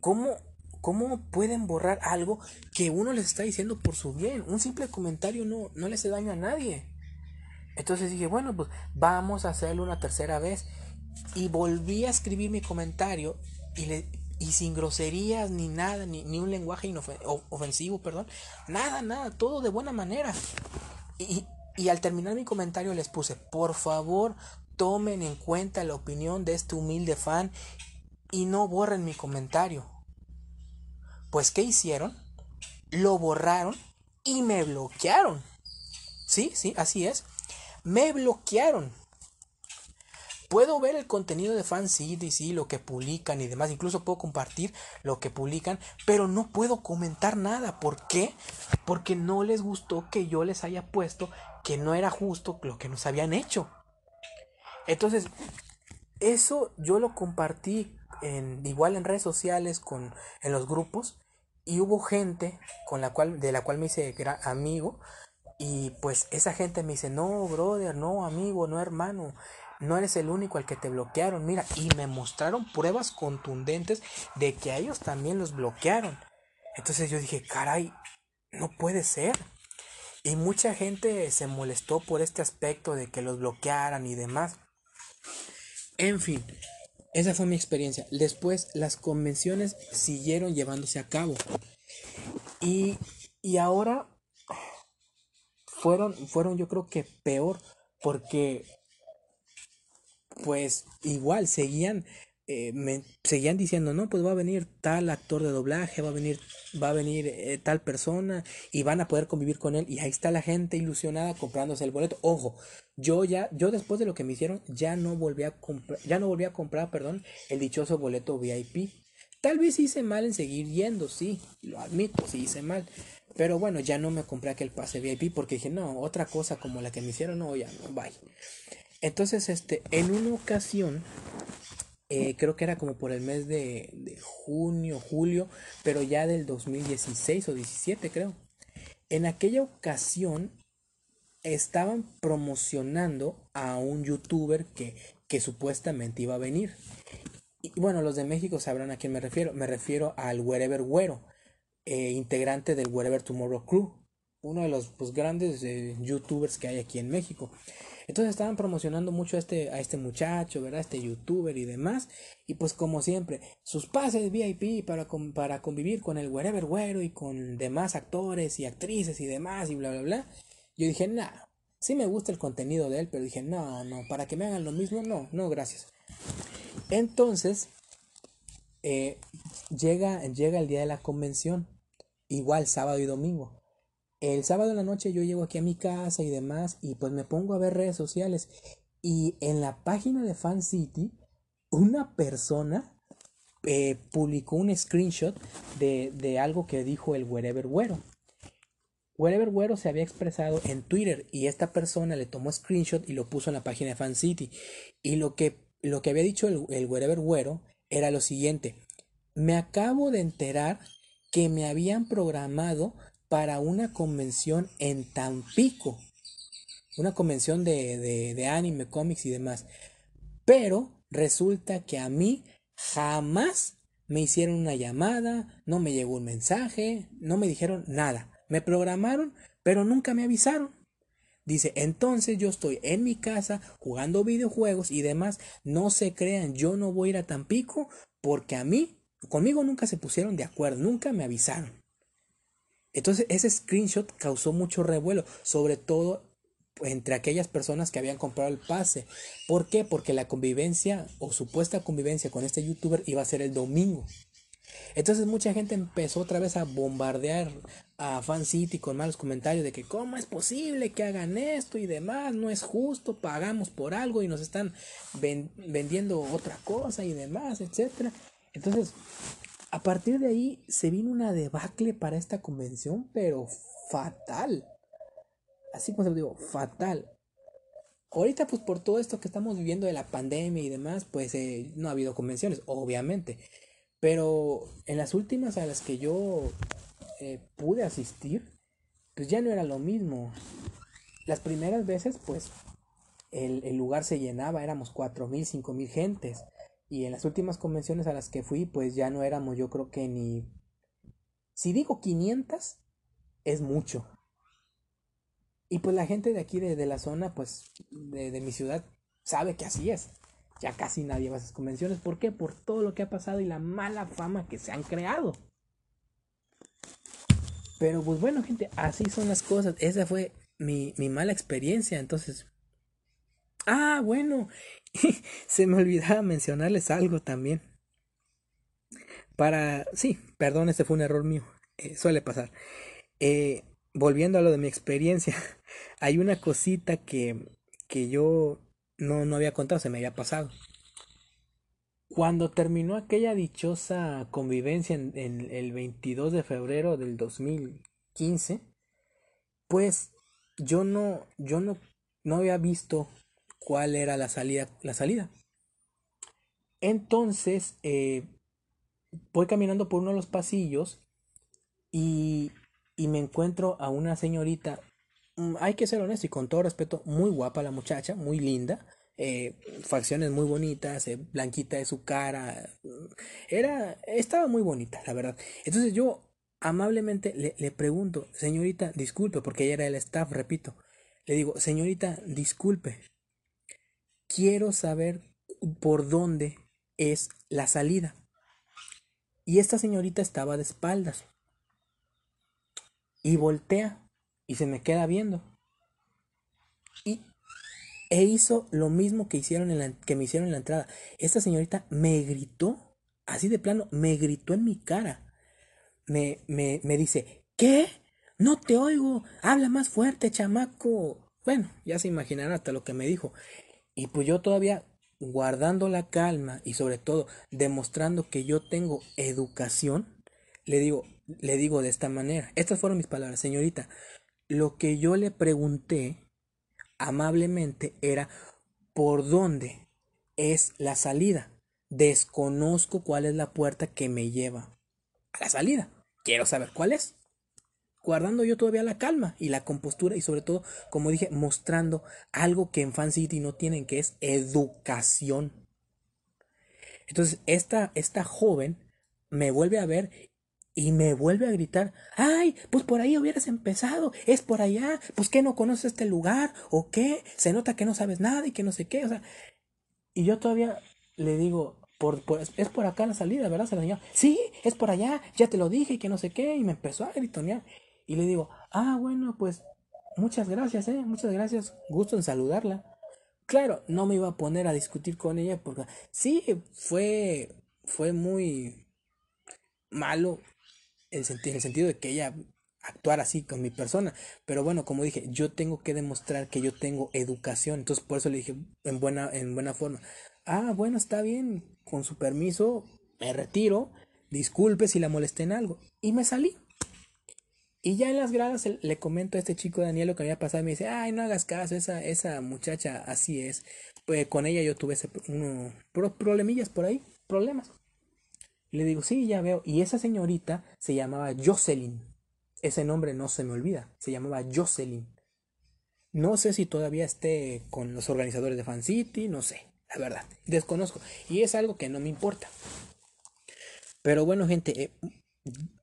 Speaker 1: ¿Cómo, ¿Cómo pueden borrar algo que uno les está diciendo por su bien? Un simple comentario no, no le hace daño a nadie. Entonces dije, bueno, pues vamos a hacerlo una tercera vez. Y volví a escribir mi comentario y, le, y sin groserías ni nada, ni, ni un lenguaje ofensivo, perdón. Nada, nada, todo de buena manera. Y, y al terminar mi comentario les puse, por favor, tomen en cuenta la opinión de este humilde fan y no borren mi comentario. Pues, ¿qué hicieron? Lo borraron y me bloquearon. Sí, sí, así es. Me bloquearon. Puedo ver el contenido de FanCity, sí, lo que publican y demás. Incluso puedo compartir lo que publican, pero no puedo comentar nada. ¿Por qué? Porque no les gustó que yo les haya puesto que no era justo lo que nos habían hecho. Entonces, eso yo lo compartí en, igual en redes sociales, con, en los grupos, y hubo gente con la cual, de la cual me hice amigo, y pues esa gente me dice, no, brother, no, amigo, no, hermano, no eres el único al que te bloquearon, mira, y me mostraron pruebas contundentes de que a ellos también los bloquearon. Entonces yo dije, caray, no puede ser. Y mucha gente se molestó por este aspecto de que los bloquearan y demás. En fin, esa fue mi experiencia. Después las convenciones siguieron llevándose a cabo. Y, y ahora fueron, fueron yo creo que peor porque pues igual seguían eh, me seguían diciendo no pues va a venir tal actor de doblaje va a venir va a venir eh, tal persona y van a poder convivir con él y ahí está la gente ilusionada comprándose el boleto ojo yo ya yo después de lo que me hicieron ya no volví a comprar ya no volví a comprar perdón el dichoso boleto VIP tal vez hice mal en seguir yendo sí lo admito sí hice mal Pero bueno, ya no me compré aquel pase VIP porque dije, no, otra cosa como la que me hicieron, no, ya no, bye. Entonces, este, en una ocasión, eh, creo que era como por el mes de, junio, julio, pero ya del 2016 o 17 creo. En aquella ocasión estaban promocionando a un youtuber que, que supuestamente iba a venir. Y bueno, los de México sabrán a quién me refiero. Me refiero al Wherever Güero, eh, integrante del Wherever Tomorrow Crew, uno de los pues, grandes eh, youtubers que hay aquí en México. Entonces estaban promocionando mucho a este, a este muchacho, ¿verdad? Este youtuber y demás. Y pues como siempre, sus pases VIP para, para convivir con el Wherever Güero y con demás actores y actrices y demás y bla, bla, bla. Yo dije, nah, sí me gusta el contenido de él, pero dije, no, no, para que me hagan lo mismo, no, no, gracias. Entonces, eh, llega, llega el día de la convención, igual sábado y domingo. El sábado en la noche yo llego aquí a mi casa y demás y pues me pongo a ver redes sociales y en la página de Fan City una persona eh, publicó un screenshot de, de, algo que dijo el Wherever Güero. Wherever Güero se había expresado en Twitter y esta persona le tomó screenshot y lo puso en la página de Fan City. Y lo que, lo que había dicho el, el Wherever Güero era lo siguiente. Me acabo de enterar que me habían programado para una convención en Tampico. Una convención de, de, anime, cómics y demás. Pero resulta que a mí jamás me hicieron una llamada, no me llegó un mensaje, no me dijeron nada. Me programaron, pero nunca me avisaron. Dice, entonces yo estoy en mi casa jugando videojuegos y demás. No se crean, yo no voy a ir a Tampico porque a mí, conmigo nunca se pusieron de acuerdo, nunca me avisaron. Entonces ese screenshot causó mucho revuelo, sobre todo entre aquellas personas que habían comprado el pase. ¿Por qué? Porque la convivencia o supuesta convivencia con este youtuber iba a ser el domingo. Entonces mucha gente empezó otra vez a bombardear a Fan City con malos comentarios de que cómo es posible que hagan esto y demás, no es justo, pagamos por algo y nos están vendiendo otra cosa y demás, etcétera. Entonces, a partir de ahí se vino una debacle para esta convención, pero fatal. Así como se lo digo, fatal. Ahorita, pues por todo esto que estamos viviendo de la pandemia y demás, pues eh, no ha habido convenciones, obviamente. Pero en las últimas a las que yo eh, pude asistir, pues ya no era lo mismo. Las primeras veces, pues el, el lugar se llenaba, éramos cuatro mil, cinco mil gentes. Y en las últimas convenciones a las que fui, pues ya no éramos, yo creo que ni... Si digo 500, es mucho. Y pues la gente de aquí, de, de la zona, pues de, de mi ciudad, sabe que así es ya casi nadie va a esas convenciones. ¿Por qué? Por todo lo que ha pasado y la mala fama que se han creado. Pero pues bueno, gente, así son las cosas. Esa fue mi, mi mala experiencia. Entonces... Ah, bueno. se me olvidaba mencionarles algo también. Para... Sí, perdón, este fue un error mío. Eh, suele pasar. Eh, volviendo a lo de mi experiencia, hay una cosita que, que yo no, no había contado, se me había pasado. Cuando terminó aquella dichosa convivencia en, el 22 de febrero del 2015, pues yo no, yo no, no había visto cuál era la salida, la salida. Entonces, eh, voy caminando por uno de los pasillos y, y me encuentro a una señorita Mm, hay que ser honesto y con todo respeto, muy guapa la muchacha, muy linda, eh, facciones muy bonitas, eh, blanquita de su cara, mm, era, estaba muy bonita, la verdad. Entonces yo amablemente le, le pregunto, señorita, disculpe, porque ella era el staff, repito, le digo, señorita, disculpe, quiero saber por dónde es la salida. Y esta señorita estaba de espaldas. Y voltea y se me queda viendo. Y e hizo lo mismo que hicieron en la, que me hicieron en la entrada. Esta señorita me gritó, así de plano, me gritó en mi cara. Me, me, me dice, ¿qué? No te oigo, habla más fuerte, chamaco. Bueno, ya se imaginarán hasta lo que me dijo. Y pues yo todavía guardando la calma y sobre todo demostrando que yo tengo educación, le digo, le digo de esta manera. Estas fueron mis palabras, señorita. Lo que yo le pregunté amablemente era por dónde es la salida. Desconozco cuál es la puerta que me lleva a la salida. Quiero saber cuál es. Guardando yo todavía la calma y la compostura y sobre todo, como dije, mostrando algo que en Fan City no tienen, que es educación. Entonces, esta, esta joven me vuelve a ver y me vuelve a gritar, ay, pues por ahí hubieras empezado, es por allá, pues que no conoces este lugar, o qué, se nota que no sabes nada y que no sé qué, o sea, y yo todavía le digo, por, es por acá la salida, ¿verdad, señor? Sí, es por allá, ya te lo dije y que no sé qué, y me empezó a gritonear, y le digo, ah, bueno, pues muchas gracias, eh, muchas gracias, gusto en saludarla. Claro, no me iba a poner a discutir con ella porque sí, fue, fue muy malo en el sentido de que ella actuara así con mi persona. Pero bueno, como dije, yo tengo que demostrar que yo tengo educación. Entonces por eso le dije en buena, en buena forma. Ah, bueno, está bien. Con su permiso, me retiro. Disculpe si la molesté en algo. Y me salí. Y ya en las gradas le comento a este chico Daniel lo que había pasado y me dice, ay, no hagas caso, esa, esa muchacha así es. Pues con ella yo tuve ese, uno, problemillas por ahí, problemas. Y le digo, sí, ya veo. Y esa señorita se llamaba Jocelyn. Ese nombre no se me olvida. Se llamaba Jocelyn. No sé si todavía esté con los organizadores de Fan City, no sé, la verdad. Desconozco. Y es algo que no me importa. Pero bueno, gente, eh,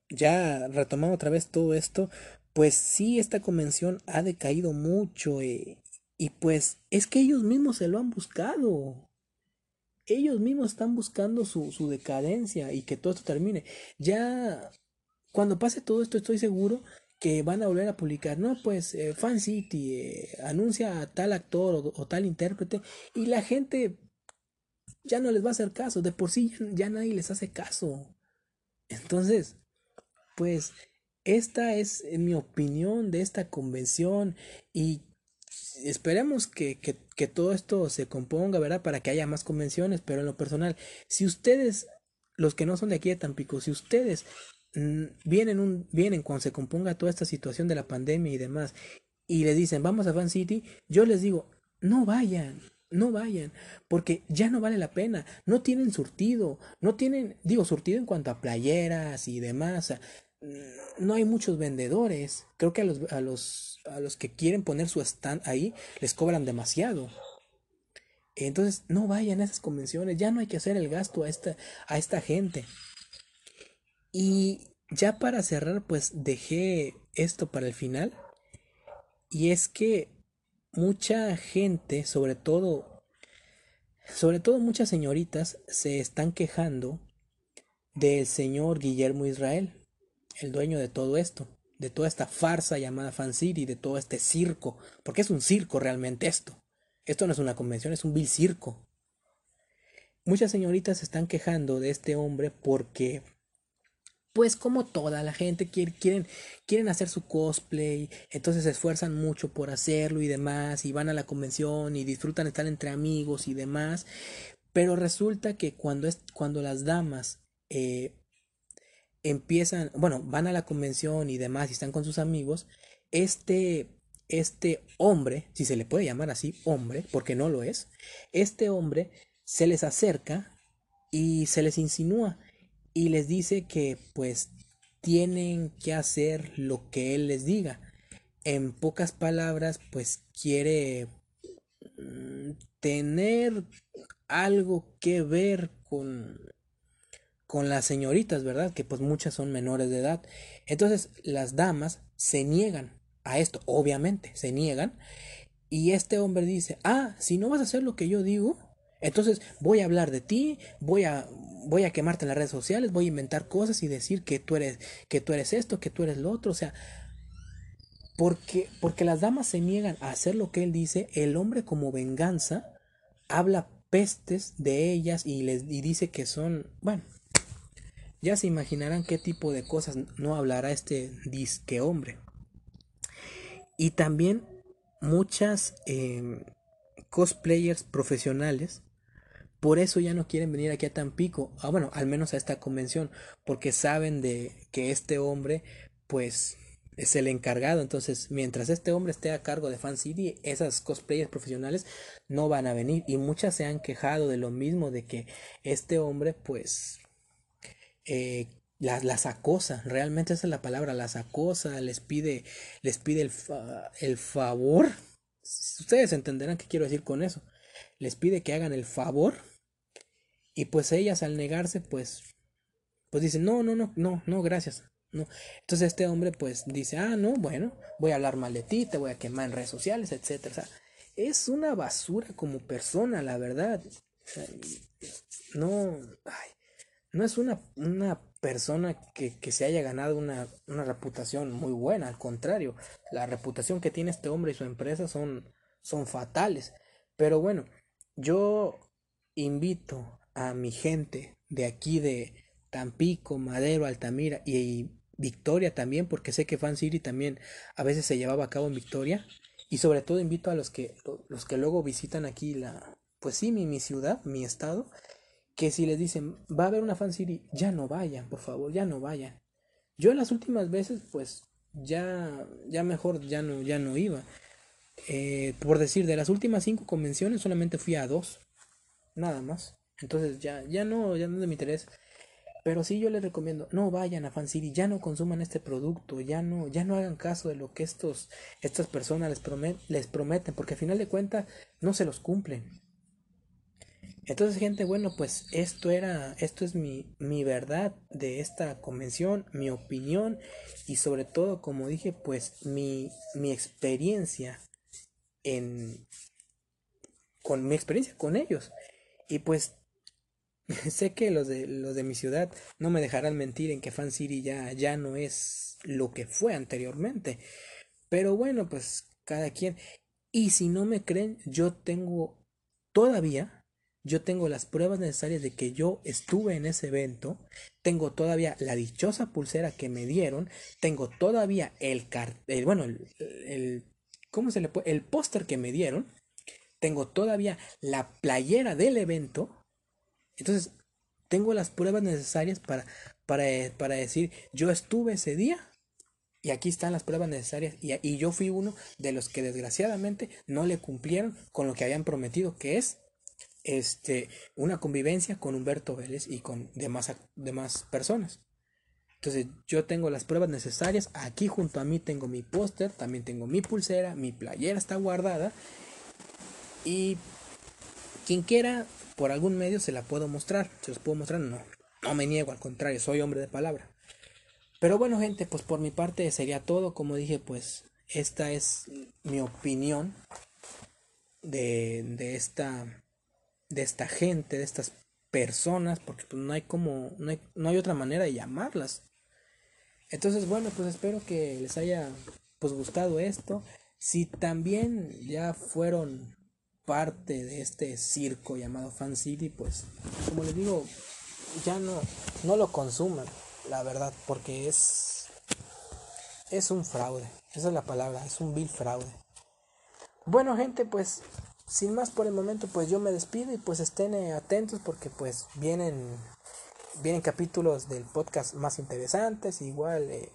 Speaker 1: ya retomando otra vez todo esto, pues sí, esta convención ha decaído mucho eh, y pues es que ellos mismos se lo han buscado. Ellos mismos están buscando su, su decadencia y que todo esto termine. Ya cuando pase todo esto estoy seguro que van a volver a publicar, no, pues eh, Fan City eh, anuncia a tal actor o, tal intérprete y la gente ya no les va a hacer caso, de por sí ya nadie les hace caso. Entonces, pues esta es mi opinión de esta convención y esperemos que, que, todo esto se componga, ¿verdad? Para que haya más convenciones, pero en lo personal, si ustedes, los que no son de aquí de Tampico, si ustedes mm, vienen, un, vienen cuando se componga toda esta situación de la pandemia y demás, y le dicen, vamos a Fan City, yo les digo, no vayan, no vayan, porque ya no vale la pena, no tienen surtido, no tienen, digo, surtido en cuanto a playeras y demás, no hay muchos vendedores. Creo que a los, a los, a los que quieren poner su stand ahí les cobran demasiado. Entonces, no vayan a esas convenciones, ya no hay que hacer el gasto a esta, a esta gente. Y ya para cerrar, pues dejé esto para el final. Y es que mucha gente, sobre todo, sobre todo muchas señoritas, se están quejando del señor Guillermo Israel el dueño de todo esto, de toda esta farsa llamada Fan City, de todo este circo, porque es un circo realmente esto. Esto no es una convención, es un vil circo. Muchas señoritas se están quejando de este hombre porque, pues como toda la gente quiere, quieren, quieren hacer su cosplay, entonces se esfuerzan mucho por hacerlo y demás, y van a la convención y disfrutan estar entre amigos y demás, pero resulta que cuando, es, cuando las damas eh, empiezan, bueno, van a la convención y demás y están con sus amigos, este, este hombre, si se le puede llamar así, hombre, porque no lo es, este hombre se les acerca y se les insinúa y les dice que pues tienen que hacer lo que él les diga. En pocas palabras, pues quiere mm, tener algo que ver con con las señoritas, ¿verdad? Que pues muchas son menores de edad. Entonces las damas se niegan a esto, obviamente, se niegan. Y este hombre dice, ah, si no vas a hacer lo que yo digo, entonces voy a hablar de ti, voy a, voy a quemarte en las redes sociales, voy a inventar cosas y decir que tú eres, que tú eres esto, que tú eres lo otro. O sea, porque, porque las damas se niegan a hacer lo que él dice, el hombre como venganza habla pestes de ellas y les y dice que son, bueno, ya se imaginarán qué tipo de cosas no hablará este disque hombre. Y también muchas em, cosplayers profesionales por eso ya no quieren venir aquí a Tampico, ah, bueno, al menos a esta convención, porque saben de que este hombre, pues, es el encargado. Entonces, mientras este hombre esté a cargo de Fan City, esas cosplayers profesionales no van a venir. Y muchas se han quejado de lo mismo, de que este hombre, pues, eh, las, acosa. Realmente esa es la palabra, las acosa, les pide, les pide el, el favor. Ustedes entenderán qué quiero decir con eso. Les pide que hagan el favor. Y pues ellas al negarse, pues, pues dicen, no, no, no, no, no, gracias. No. Entonces este hombre pues dice, ah, no, bueno, voy a hablar mal de ti, te voy a quemar en redes sociales, sea, es una basura como persona, la verdad. no, ay, no es una, una persona que, que, se haya ganado una, una reputación muy buena, al contrario, la reputación que tiene este hombre y su empresa son, son fatales. Pero bueno, yo invito a mi gente de aquí de Tampico, Madero, Altamira y, Victoria también, porque sé que Fan City también a veces se llevaba a cabo en Victoria. Y sobre todo invito a los que, los que luego visitan aquí la, pues sí, mi, mi ciudad, mi estado, que si les dicen, va a haber una Fan City, ya no vayan, por favor, ya no vayan. Yo las últimas veces, pues, ya, ya mejor, ya no, ya no iba. Eh, por decir, de las últimas cinco convenciones solamente fui a dos, nada más. Entonces ya, ya no, ya no es de mi interés. Pero sí yo les recomiendo, no vayan a Fan City, ya no consuman este producto, ya no, ya no hagan caso de lo que estos, estas personas les, les prometen, porque al final de cuentas no se los cumplen. Entonces, gente, bueno, pues esto era, esto es mi, mi verdad de esta convención, mi opinión y sobre todo, como dije, pues mi, mi experiencia en, con mi experiencia con ellos. Y pues sé que los de, los de mi ciudad no me dejarán mentir en que Fan City ya, ya no es lo que fue anteriormente. Pero bueno, pues cada quien. Y si no me creen, yo tengo todavía, yo tengo las pruebas necesarias de que yo estuve en ese evento. Tengo todavía la dichosa pulsera que me dieron. Tengo todavía el cartel, bueno, el, ¿cómo se le puede? El póster que me dieron. Tengo todavía la playera del evento entonces, tengo las pruebas necesarias para, para, para decir, yo estuve ese día y aquí están las pruebas necesarias y, y, yo fui uno de los que desgraciadamente no le cumplieron con lo que habían prometido, que es este, una convivencia con Humberto Vélez y con demás, demás personas. Entonces yo tengo las pruebas necesarias, aquí junto a mí tengo mi póster, también tengo mi pulsera, mi playera está guardada y quien quiera por algún medio se la puedo mostrar. ¿Se los puedo mostrar? No. No me niego, al contrario, soy hombre de palabra. Pero bueno, gente, pues por mi parte sería todo. Como dije, pues esta es mi opinión de, de esta de esta gente, de estas personas, porque pues no hay como no hay, no hay otra manera de llamarlas. Entonces, bueno, pues espero que les haya pues gustado esto. Si también ya fueron parte de este circo llamado Fan City, pues como les digo, ya no, no lo consuman, la verdad, porque es, es un fraude, esa es la palabra, es un vil fraude. Bueno gente, pues sin más por el momento, pues yo me despido y pues estén eh, atentos porque pues vienen, vienen capítulos del podcast más interesantes, igual eh,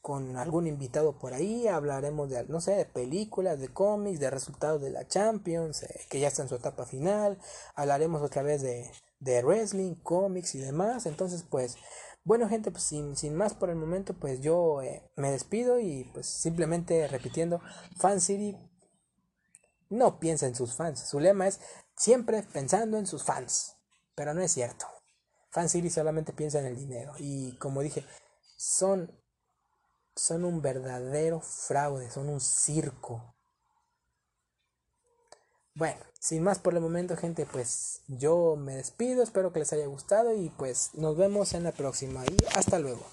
Speaker 1: con algún invitado por ahí, hablaremos de, no sé, de películas, de cómics, de resultados de la Champions, eh, que ya está en su etapa final, hablaremos otra vez de, de wrestling, cómics y demás, entonces pues, bueno gente, pues sin, sin más por el momento, pues yo me despido y pues simplemente repitiendo, Fan City no piensa en sus fans, su lema es siempre pensando en sus fans, pero no es cierto. Fan City solamente piensa en el dinero y como dije, son son un verdadero fraude, son un circo. Bueno, sin más por el momento, gente, pues yo me despido, espero que les haya gustado y pues nos vemos en la próxima y hasta luego.